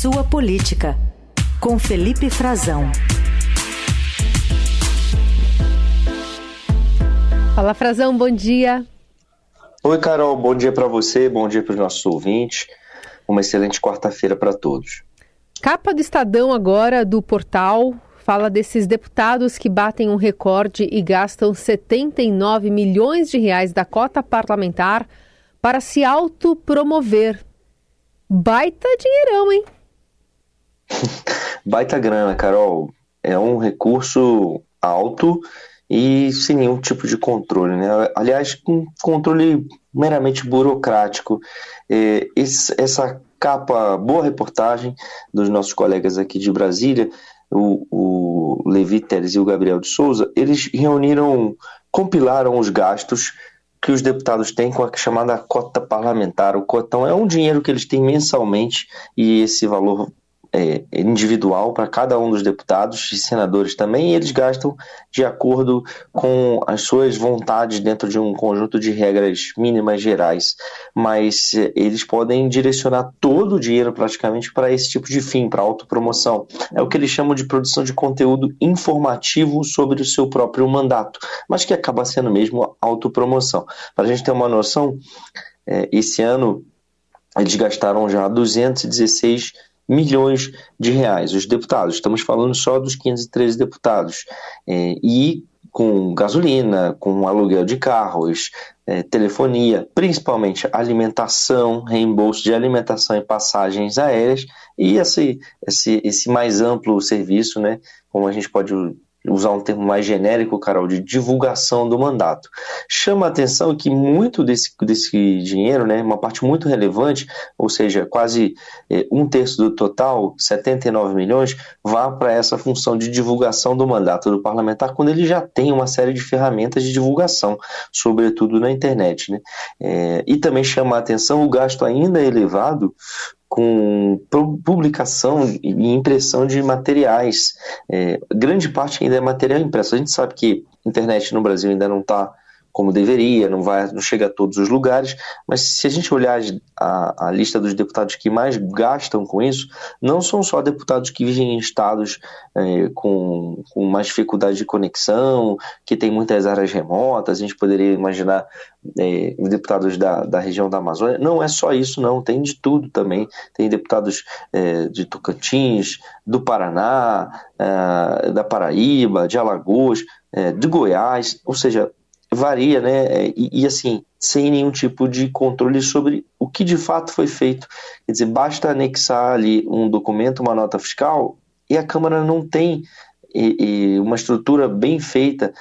Sua Política, com Felipe Frazão. Fala, Frazão, bom dia. Oi, Carol, bom dia para você, bom dia para os nossos ouvintes. Uma excelente quarta-feira para todos. Capa do Estadão agora do portal fala desses deputados que batem um recorde e gastam 79 milhões de reais da cota parlamentar para se autopromover. Baita dinheirão, hein? Baita grana, Carol. É um recurso alto e sem nenhum tipo de controle, né? Aliás, com controle meramente burocrático. É, esse, essa capa, boa reportagem dos nossos colegas aqui de Brasília, o, o Levi Teres e o Gabriel de Souza, eles reuniram, compilaram os gastos que os deputados têm com a chamada cota parlamentar. O cotão é um dinheiro que eles têm mensalmente e esse valor é, individual para cada um dos deputados e senadores também, e eles gastam de acordo com as suas vontades dentro de um conjunto de regras mínimas gerais, mas é, eles podem direcionar todo o dinheiro praticamente para esse tipo de fim, para autopromoção. É o que eles chamam de produção de conteúdo informativo sobre o seu próprio mandato, mas que acaba sendo mesmo autopromoção. Para a gente ter uma noção, é, esse ano eles gastaram já 216 milhões de reais. Os deputados, estamos falando só dos 513 deputados. É, e com gasolina, com aluguel de carros, é, telefonia, principalmente alimentação, reembolso de alimentação e passagens aéreas, e esse, esse, esse mais amplo serviço, né, como a gente pode usar um termo mais genérico, Carol, de divulgação do mandato. Chama a atenção que muito desse, desse dinheiro, né, uma parte muito relevante, ou seja, quase é, um terço do total, 79 milhões, vá para essa função de divulgação do mandato do parlamentar, quando ele já tem uma série de ferramentas de divulgação, sobretudo na internet. Né? É, e também chama a atenção o gasto ainda elevado com publicação e impressão de materiais. É, grande parte ainda é material impresso. A gente sabe que a internet no Brasil ainda não está como deveria, não vai, não chega a todos os lugares, mas se a gente olhar a, a, lista dos deputados que mais gastam com isso, não são só deputados que vivem em estados é, com, com mais dificuldade de conexão, que tem muitas áreas remotas, a gente poderia imaginar é, deputados da, da região da Amazônia, não é só isso não, tem de tudo também, tem deputados é, de Tocantins, do Paraná, da Paraíba, de Alagoas, de Goiás, ou seja, varia, né? E, e, assim, sem nenhum tipo de controle sobre o que de fato foi feito. Quer dizer, basta anexar ali um documento, uma nota fiscal, e a Câmara não tem e, e uma estrutura bem feita,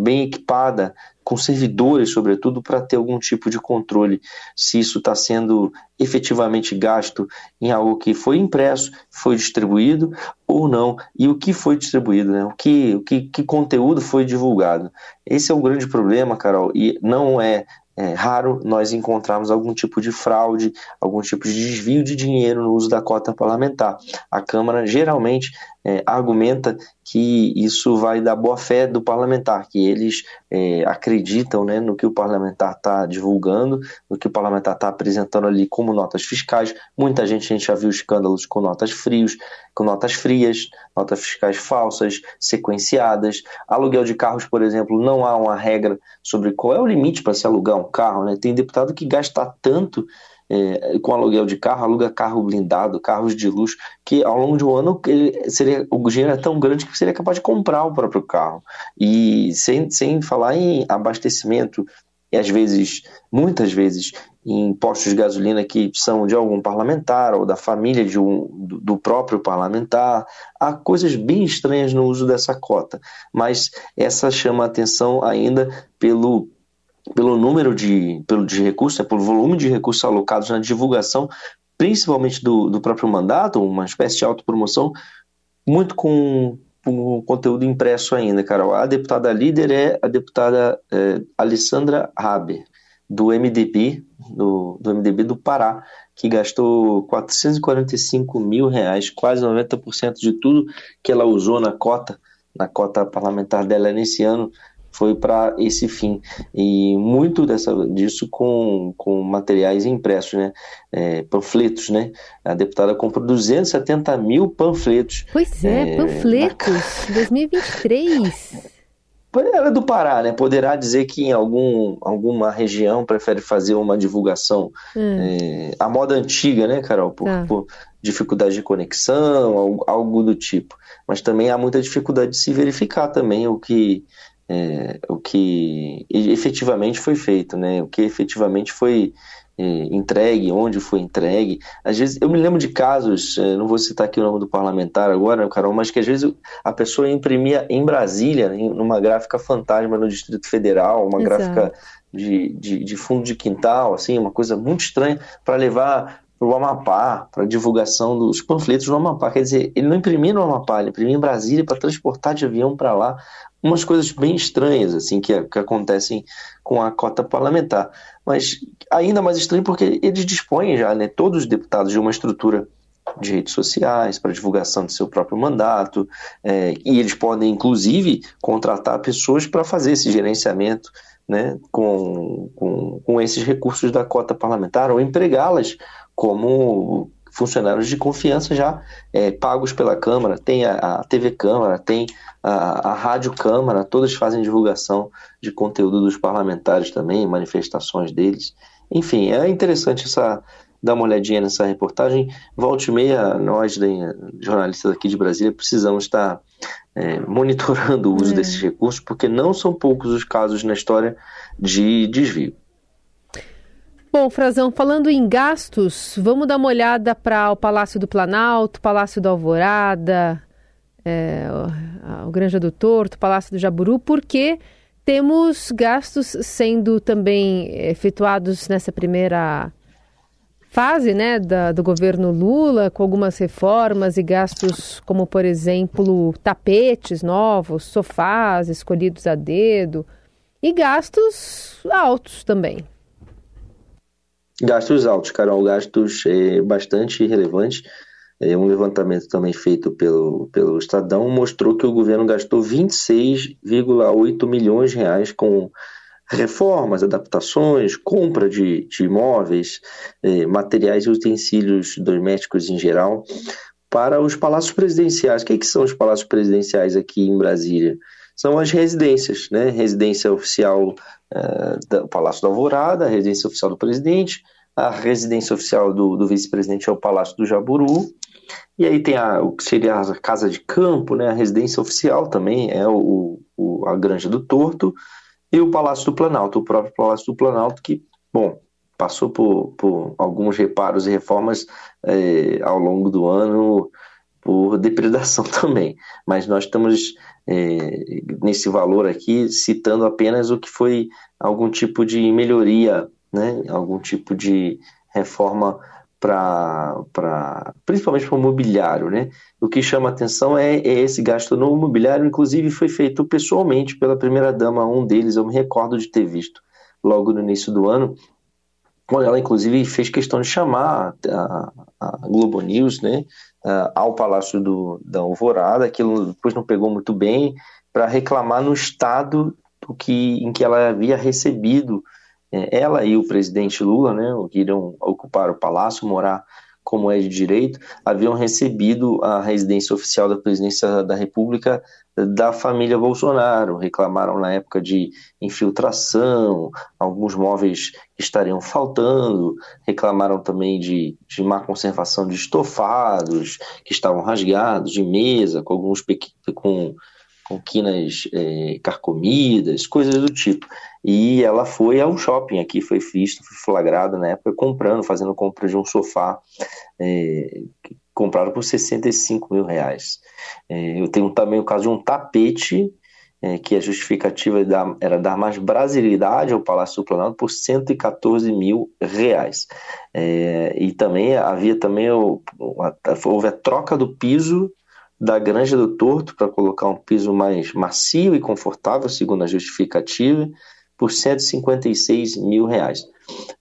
bem equipada, com servidores, sobretudo, para ter algum tipo de controle se isso está sendo efetivamente gasto em algo que foi impresso, foi distribuído ou não, e o que foi distribuído, né? o, que, o que, que conteúdo foi divulgado. Esse é o grande problema, Carol, e não é é raro nós encontrarmos algum tipo de fraude, algum tipo de desvio de dinheiro no uso da cota parlamentar. A Câmara geralmente é, argumenta que isso vai da boa fé do parlamentar, que eles é, acreditam né, no que o parlamentar está divulgando, no que o parlamentar está apresentando ali como notas fiscais. Muita gente, a gente já viu escândalos com notas frios, com notas frias, notas fiscais falsas, sequenciadas. Aluguel de carros, por exemplo, não há uma regra sobre qual é o limite para se alugar um carro. Né? Tem deputado que gasta tanto é, com aluguel de carro, aluga carro blindado, carros de luxo, que ao longo de um ano ele seria, o dinheiro é tão grande que seria capaz de comprar o próprio carro. E sem, sem falar em abastecimento, e às vezes, muitas vezes, em postos de gasolina que são de algum parlamentar ou da família de um, do próprio parlamentar. Há coisas bem estranhas no uso dessa cota, mas essa chama a atenção ainda pelo pelo número de, pelo de recursos, né, pelo volume de recursos alocados na divulgação, principalmente do, do próprio mandato, uma espécie de autopromoção, muito com, com conteúdo impresso ainda, Carol. A deputada líder é a deputada é, Alessandra Haber, do MDB, do, do MDB do Pará, que gastou 445 mil reais, quase 90% de tudo que ela usou na cota, na cota parlamentar dela nesse ano, foi para esse fim. E muito dessa, disso com, com materiais impressos, né? É, panfletos, né? A deputada comprou 270 mil panfletos. Pois é, é panfletos, na... 2023. Ela é do Pará, né? Poderá dizer que em algum, alguma região prefere fazer uma divulgação hum. é, à moda antiga, né, Carol? Por, ah. por, dificuldade de conexão, algo, algo, do tipo. Mas também há muita dificuldade de se verificar também o que, é, o que efetivamente foi feito, né? O que efetivamente foi é, entregue, onde foi entregue. Às vezes, eu me lembro de casos, é, não vou citar aqui o nome do parlamentar agora, Carol, mas que às vezes a pessoa imprimia em Brasília, numa gráfica fantasma no Distrito Federal, uma Exato. gráfica de, de, de, fundo de quintal, assim, uma coisa muito estranha, para levar para o Amapá, para divulgação dos panfletos no Amapá. Quer dizer, ele não imprimia no Amapá, ele imprimia em Brasília para transportar de avião para lá. Umas coisas bem estranhas, assim, que, que acontecem com a cota parlamentar. Mas ainda mais estranho porque eles dispõem já, né, todos os deputados, de uma estrutura de redes sociais para divulgação de seu próprio mandato, é, e eles podem, inclusive, contratar pessoas para fazer esse gerenciamento né, com, com, com esses recursos da cota parlamentar ou empregá-las como funcionários de confiança já é, pagos pela Câmara, tem a, a TV Câmara, tem a, a, Rádio Câmara, todas fazem divulgação de conteúdo dos parlamentares também, manifestações deles. Enfim, é interessante essa dar uma olhadinha nessa reportagem. Volte e meia, nós, jornalistas aqui de Brasília, precisamos estar é, monitorando o uso é. desses recursos, porque não são poucos os casos na história de desvio. Bom, Frazão, falando em gastos, vamos dar uma olhada para o Palácio do Planalto, Palácio da Alvorada, é, o, Granja do Torto, Palácio do Jaburu, porque temos gastos sendo também efetuados nessa primeira fase né, da, do governo Lula, com algumas reformas e gastos como, por exemplo, tapetes novos, sofás escolhidos a dedo e gastos altos também. Gastos altos, Carol, gastos é, bastante relevantes. É, um levantamento também feito pelo, pelo Estadão mostrou que o governo gastou 26,8 milhões de reais com reformas, adaptações, compra de, de imóveis, é, materiais e utensílios domésticos em geral, para os palácios presidenciais. O que, é que são os palácios presidenciais aqui em Brasília? São as residências, né? Residência oficial uh, do Palácio da Alvorada, a residência oficial do presidente, a residência oficial do, do vice-presidente é o Palácio do Jaburu, e aí tem a, o que seria a Casa de Campo, né? A residência oficial também é o, o, a Granja do Torto, e o Palácio do Planalto, o próprio Palácio do Planalto, que, bom, passou por, por alguns reparos e reformas é, ao longo do ano por depredação também. Mas nós estamos é, nesse valor aqui citando apenas o que foi algum tipo de melhoria, né? algum tipo de reforma para principalmente para o mobiliário, né? O que chama atenção é, é, esse gasto no mobiliário, inclusive foi feito pessoalmente pela primeira dama, um deles eu me recordo de ter visto logo no início do ano, ela inclusive fez questão de chamar a, a Globo News, né, ao Palácio do, da Alvorada, aquilo depois não pegou muito bem, para reclamar no estado do que, em que ela havia recebido, é, ela e o presidente Lula, né, que iriam ocupar o palácio, morar como é de direito, haviam recebido a residência oficial da presidência da República da família Bolsonaro. Reclamaram na época de infiltração, alguns móveis estariam faltando, reclamaram também de, de má conservação de estofados que estavam rasgados, de mesa, com alguns com com quinas é, carcomidas, coisas do tipo. E ela foi ao shopping aqui, foi vista, foi flagrada na época, comprando, fazendo compra de um sofá é, comprado por 65 mil reais. É, eu tenho também o caso de um tapete, é, que a justificativa era dar mais brasilidade ao Palácio do Planalto por 114 mil reais. É, e também havia também, o, houve a troca do piso da Granja do Torto para colocar um piso mais macio e confortável, segundo a justificativa, por 156 mil reais.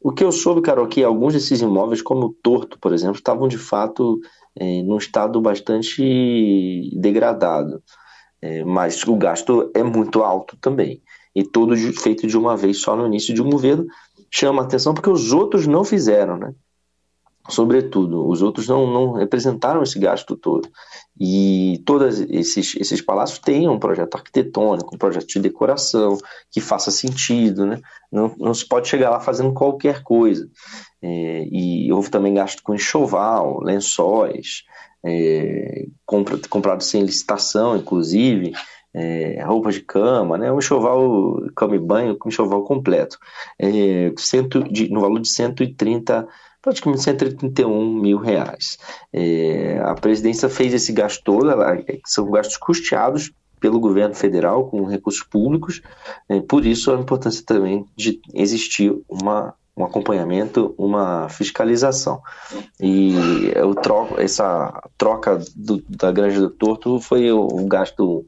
O que eu soube, Carol, que alguns desses imóveis, como o Torto, por exemplo, estavam de fato é, num estado bastante degradado, é, mas o gasto é muito alto também. e todo feito de uma vez só no início de um governo, chama atenção porque os outros não fizeram, né? Sobretudo, os outros não, não representaram esse gasto todo. E todos esses, esses palácios têm um projeto arquitetônico, um projeto de decoração que faça sentido, né? Não, não se pode chegar lá fazendo qualquer coisa. É, e houve também gasto com enxoval, lençóis, é, compra, comprado sem licitação, inclusive, é, roupas de cama, né? um enxoval, cama e banho, um enxoval completo, é, cento de, no valor de 130 praticamente 131 mil reais. É, a presidência fez esse gasto todo, ela, são gastos custeados pelo governo federal com recursos públicos, é, por isso a importância também de existir uma, um acompanhamento, uma fiscalização. E o troco, essa troca do, da Granja do Torto foi o, o gasto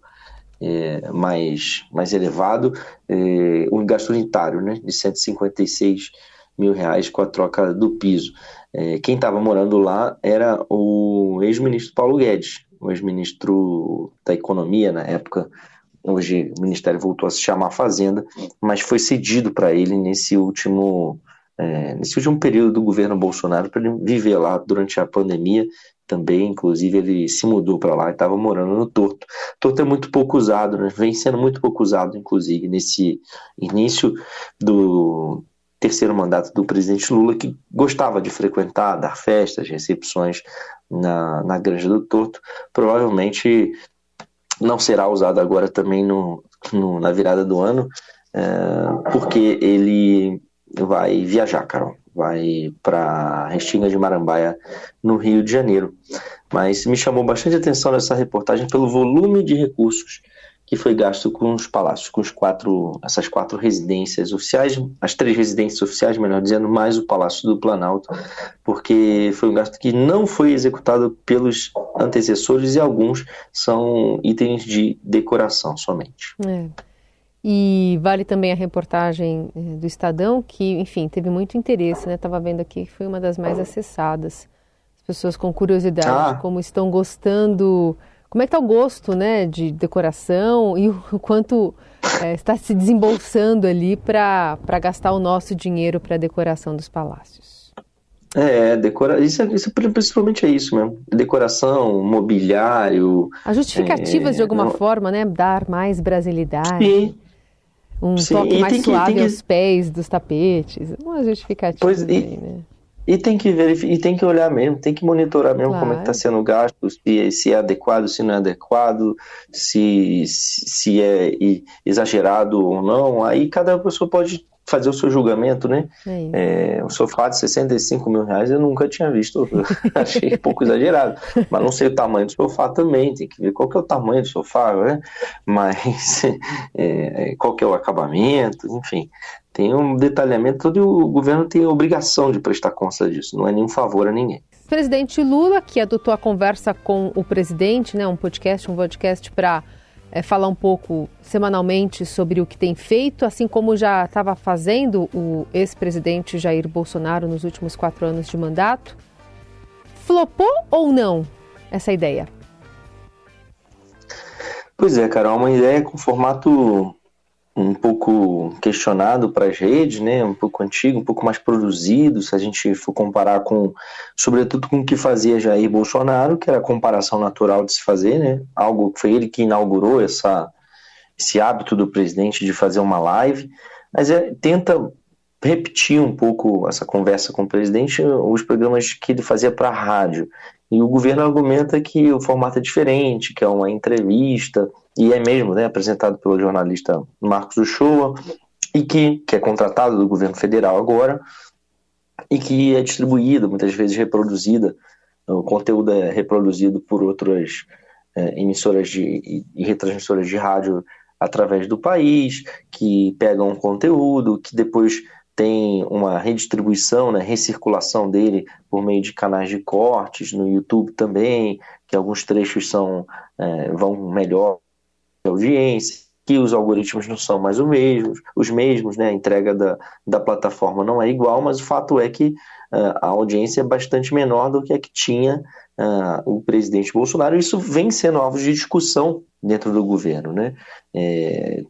é, mais, mais elevado, é, um gasto unitário né, de 156 mil reais com a troca do piso. É, quem estava morando lá era o ex-ministro Paulo Guedes, o ex-ministro da Economia na época. Hoje o ministério voltou a se chamar Fazenda, mas foi cedido para ele nesse último é, nesse último período do governo Bolsonaro para ele viver lá durante a pandemia também, inclusive ele se mudou para lá e estava morando no Torto. Torto é muito pouco usado, né? vem sendo muito pouco usado, inclusive, nesse início do terceiro mandato do presidente Lula, que gostava de frequentar, dar festas, recepções na, na Granja do Torto, provavelmente não será usado agora também no, no na virada do ano, é, porque ele vai viajar, Carol, vai para Restinga de Marambaia, no Rio de Janeiro. Mas me chamou bastante atenção nessa reportagem pelo volume de recursos que foi gasto com os palácios, com os quatro, essas quatro residências oficiais, as três residências oficiais, melhor dizendo, mais o Palácio do Planalto, porque foi um gasto que não foi executado pelos antecessores e alguns são itens de decoração somente. É. E vale também a reportagem eh, do Estadão, que, enfim, teve muito interesse, né? Estava vendo aqui que foi uma das mais acessadas. As pessoas com curiosidade, ah. como estão gostando como é que está o gosto né, de decoração e o quanto é, está se desembolsando ali para gastar o nosso dinheiro para a decoração dos palácios? É, decora... isso, é, isso principalmente é isso mesmo. Decoração, mobiliário. As justificativas, é... de alguma Não... forma, né? Dar mais brasilidade. Sim. Um Sim. toque mais suave que... aos pés dos tapetes. Uma justificativa pois, aí, né? E tem que verificar, e tem que olhar mesmo, tem que monitorar mesmo claro. como é que está sendo gasto, se, se é adequado, se não é adequado, se, se é exagerado ou não. Aí cada pessoa pode fazer o seu julgamento, né? É, o sofá de 65 mil reais eu nunca tinha visto, achei um pouco exagerado. Mas não sei o tamanho do sofá também, tem que ver qual que é o tamanho do sofá, né? Mas é, qual que é o acabamento, enfim. Tem um detalhamento todo e o governo tem a obrigação de prestar conta disso, não é nenhum favor a ninguém. Presidente Lula, que adotou a conversa com o presidente, né, um podcast, um podcast para é, falar um pouco semanalmente sobre o que tem feito, assim como já estava fazendo o ex-presidente Jair Bolsonaro nos últimos quatro anos de mandato. Flopou ou não essa ideia? Pois é, Carol, uma ideia com formato um pouco questionado para as redes, né, um pouco antigo, um pouco mais produzido, se a gente for comparar com, sobretudo com o que fazia Jair Bolsonaro, que era a comparação natural de se fazer, né, algo foi ele que inaugurou essa, esse hábito do presidente de fazer uma live, mas é, tenta repetir um pouco essa conversa com o presidente, os programas que ele fazia para a rádio, e o governo argumenta que o formato é diferente, que é uma entrevista, e é mesmo né, apresentado pelo jornalista Marcos Uchoa, e que, que é contratado do governo federal agora, e que é distribuída, muitas vezes reproduzida, o conteúdo é reproduzido por outras é, emissoras de, e, retransmissoras de rádio através do país, que pegam o conteúdo, que depois tem uma redistribuição, né, recirculação dele por meio de canais de cortes no YouTube também, que alguns trechos são é, vão melhor audiência, que os algoritmos não são mais os mesmos, os mesmos, né, a entrega da, da plataforma não é igual, mas o fato é que a audiência é bastante menor do que a que tinha uh, o presidente Bolsonaro. Isso vem sendo alvo de discussão dentro do governo, né? É,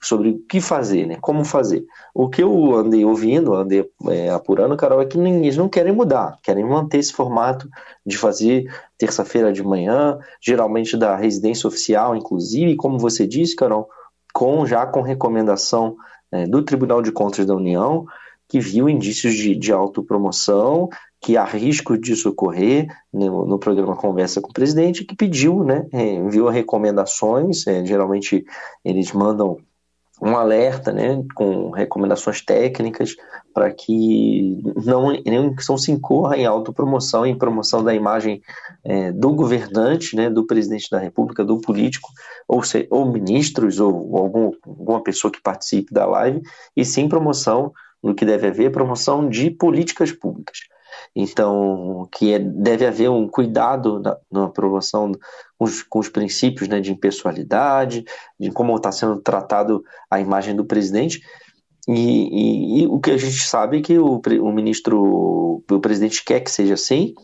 sobre o que fazer, né? Como fazer. O que eu andei ouvindo, andei é, apurando, Carol, é que eles não querem mudar, querem manter esse formato de fazer terça-feira de manhã, geralmente da residência oficial, inclusive, como você disse, Carol, com já com recomendação é, do Tribunal de Contas da União, que viu indícios de, de autopromoção que há risco disso ocorrer no, no, programa Conversa com o Presidente, que pediu, né, é, enviou recomendações, é, geralmente eles mandam um alerta, né, com recomendações técnicas para que não, não se incorra em autopromoção, em promoção da imagem é, do governante, né, do presidente da República, do político, ou, se, ou ministros, ou, algum, alguma pessoa que participe da live, e sim promoção, no que deve haver, promoção de políticas públicas. Então, que é, deve haver um cuidado na, na aprovação com os, com os princípios né, de impessoalidade, de como está sendo tratado a imagem do presidente. E, e, e, o que a gente sabe é que o, o ministro, o presidente quer que seja assim,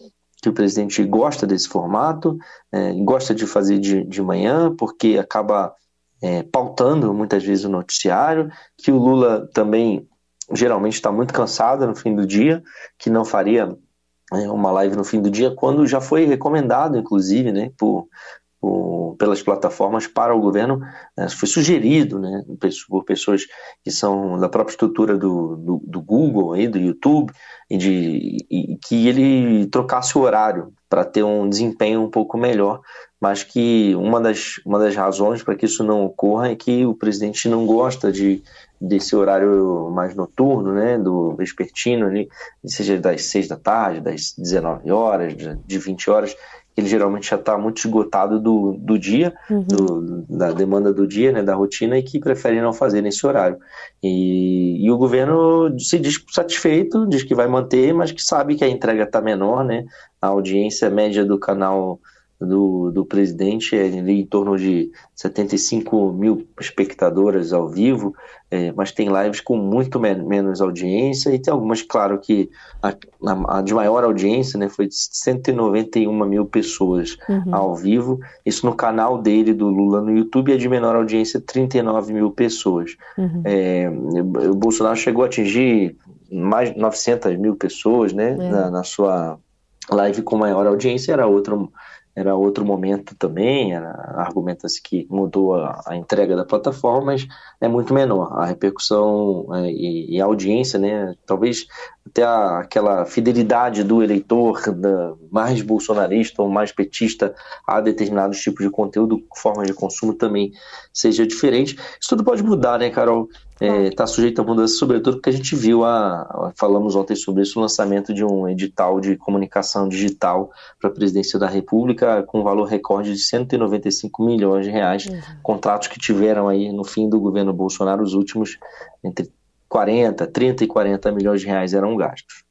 que o presidente gosta desse formato, é, gosta de fazer de, de manhã, porque acaba é, pautando muitas vezes o noticiário, que o Lula também geralmente está muito cansada no fim do dia, que não faria é, uma live no fim do dia, quando já foi recomendado, inclusive, né, por, por pelas plataformas para o governo, né, foi sugerido né, por pessoas que são da própria estrutura do, do, do Google, aí, do YouTube, e, de, e que ele trocasse o horário para ter um desempenho um pouco melhor, mas que uma das, uma das razões para que isso não ocorra é que o presidente não gosta de desse horário mais noturno, né, do vespertino ali, seja das 6 da tarde, das 19 horas, de 20 horas, ele geralmente já está muito esgotado do, do dia, uhum. do, da demanda do dia, né, da rotina, e que preferem não fazer nesse horário. E, e, o governo se diz satisfeito, diz que vai manter, mas que sabe que a entrega está menor, né, a audiência média do canal do, do presidente é em torno de 75 mil espectadoras ao vivo, é, mas tem lives com muito menos audiência e tem algumas, claro que a, a, de maior audiência né, foi de 191 mil pessoas uhum. ao vivo, isso no canal dele do Lula no YouTube é de menor audiência 39 mil pessoas. Uhum. É, o Bolsonaro chegou a atingir mais de 900 mil pessoas né, é. na, na sua live com maior audiência, era outro era outro momento também, argumenta-se que mudou a, a, entrega da plataforma, mas é muito menor. A repercussão é, e, e, a audiência, né, talvez até a, aquela fidelidade do eleitor da, mais bolsonarista ou mais petista a determinados tipos de conteúdo, forma de consumo também seja diferente. Isso tudo pode mudar, né, Carol? está é, tá sujeito a mudança, sobretudo porque a gente viu, a, falamos ontem sobre isso, o lançamento de um edital de comunicação digital para a presidência da República com valor recorde de 195 milhões de reais, uhum. contratos que tiveram aí no fim do governo Bolsonaro, os últimos entre 40, 30 e 40 milhões de reais eram gastos.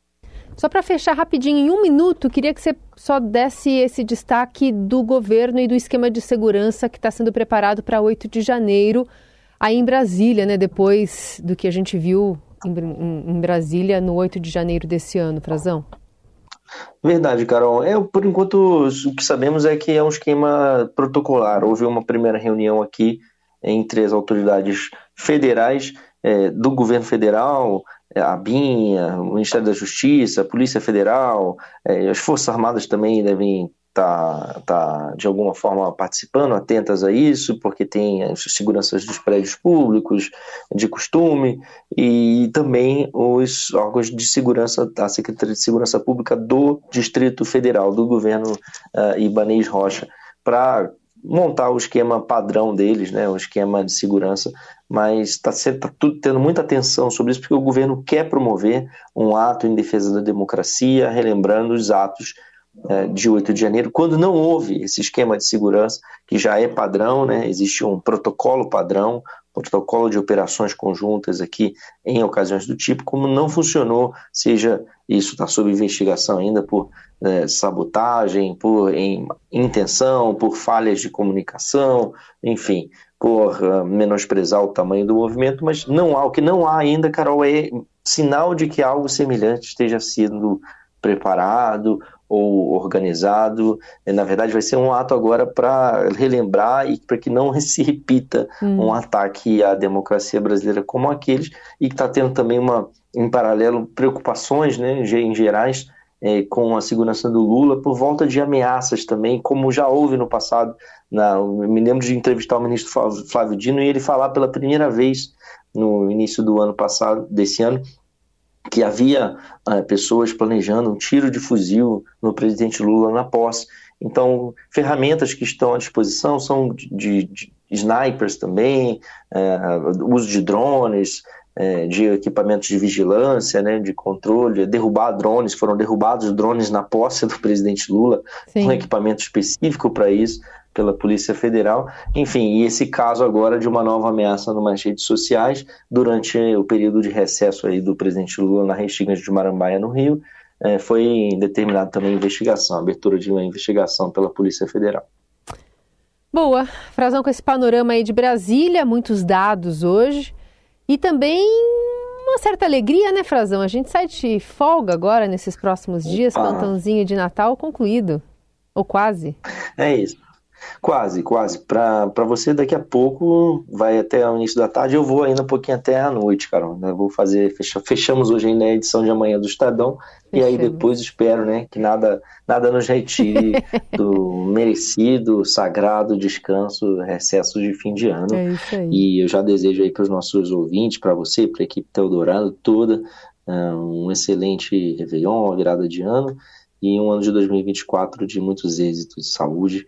Só para fechar rapidinho, em um minuto, queria que você só desse esse destaque do governo e do esquema de segurança que está sendo preparado para 8 de janeiro aí em Brasília, né, depois do que a gente viu em, em Brasília no 8 de janeiro desse ano, Frazão? Verdade, Carol. É, por enquanto, o que sabemos é que é um esquema protocolar. Houve uma primeira reunião aqui entre as autoridades federais é, do governo federal, é, a BIM, o Ministério da Justiça, a Polícia Federal, é, as Forças Armadas também devem tá, tá de alguma forma participando, atentas a isso, porque tem as seguranças dos prédios públicos de costume e também os órgãos de segurança, a Secretaria de Segurança Pública do Distrito Federal, do governo uh, Rocha, para montar o esquema padrão deles, né, o esquema de segurança, mas está tá tudo tendo muita atenção sobre isso porque o governo quer promover um ato em defesa da democracia, relembrando os atos é, de 8 de janeiro, quando não houve esse esquema de segurança, que já é padrão, né? existe um protocolo padrão, protocolo de operações conjuntas aqui em ocasiões do tipo, como não funcionou, seja isso está sob investigação ainda por é, sabotagem, por em, intenção, por falhas de comunicação, enfim, por uh, menosprezar o tamanho do movimento, mas não há, o que não há ainda, Carol, é sinal de que algo semelhante esteja sendo preparado ou organizado. Na verdade, vai ser um ato agora para relembrar e para que não se repita hum. um ataque à democracia brasileira como aqueles, e que está tendo também uma, em paralelo, preocupações né, em gerais é, com a segurança do Lula por volta de ameaças também, como já houve no passado. Na, me lembro de entrevistar o ministro Flávio Dino e ele falar pela primeira vez no início do ano passado, desse ano, que havia é, pessoas planejando um tiro de fuzil no presidente Lula na posse. Então, ferramentas que estão à disposição são de, de, de snipers também, é, uso de drones, é, de equipamentos de vigilância, né, de controle, derrubar drones, foram derrubados drones na posse do presidente Lula, Sim. um equipamento específico para isso, pela Polícia Federal. Enfim, e esse caso agora de uma nova ameaça nas redes sociais, durante o período de recesso aí do presidente Lula na Restinga de Marambaia, no Rio, é, foi determinada também investigação, abertura de uma investigação pela Polícia Federal. Boa, Frazão, com esse panorama aí de Brasília, muitos dados hoje. E também uma certa alegria, né, Frazão? A gente sai de folga agora nesses próximos dias, Opa. plantãozinho de Natal concluído. Ou quase. É isso. Quase, quase. Para você, daqui a pouco, vai até o início da tarde. Eu vou ainda um pouquinho até a noite, Carol. Eu vou fazer. Fechamos hoje ainda a edição de amanhã do Estadão. Fechamos. E aí depois espero né, que nada, nada nos retire do merecido, sagrado descanso, recesso de fim de ano. É isso aí. E eu já desejo aí para os nossos ouvintes, para você, para a equipe Teodorado toda, ah, um excelente Réveillon, uma virada de ano e um ano de 2024 de muitos êxitos de saúde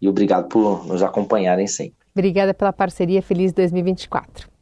e obrigado por nos acompanharem sempre. Obrigada pela parceria. Feliz 2024.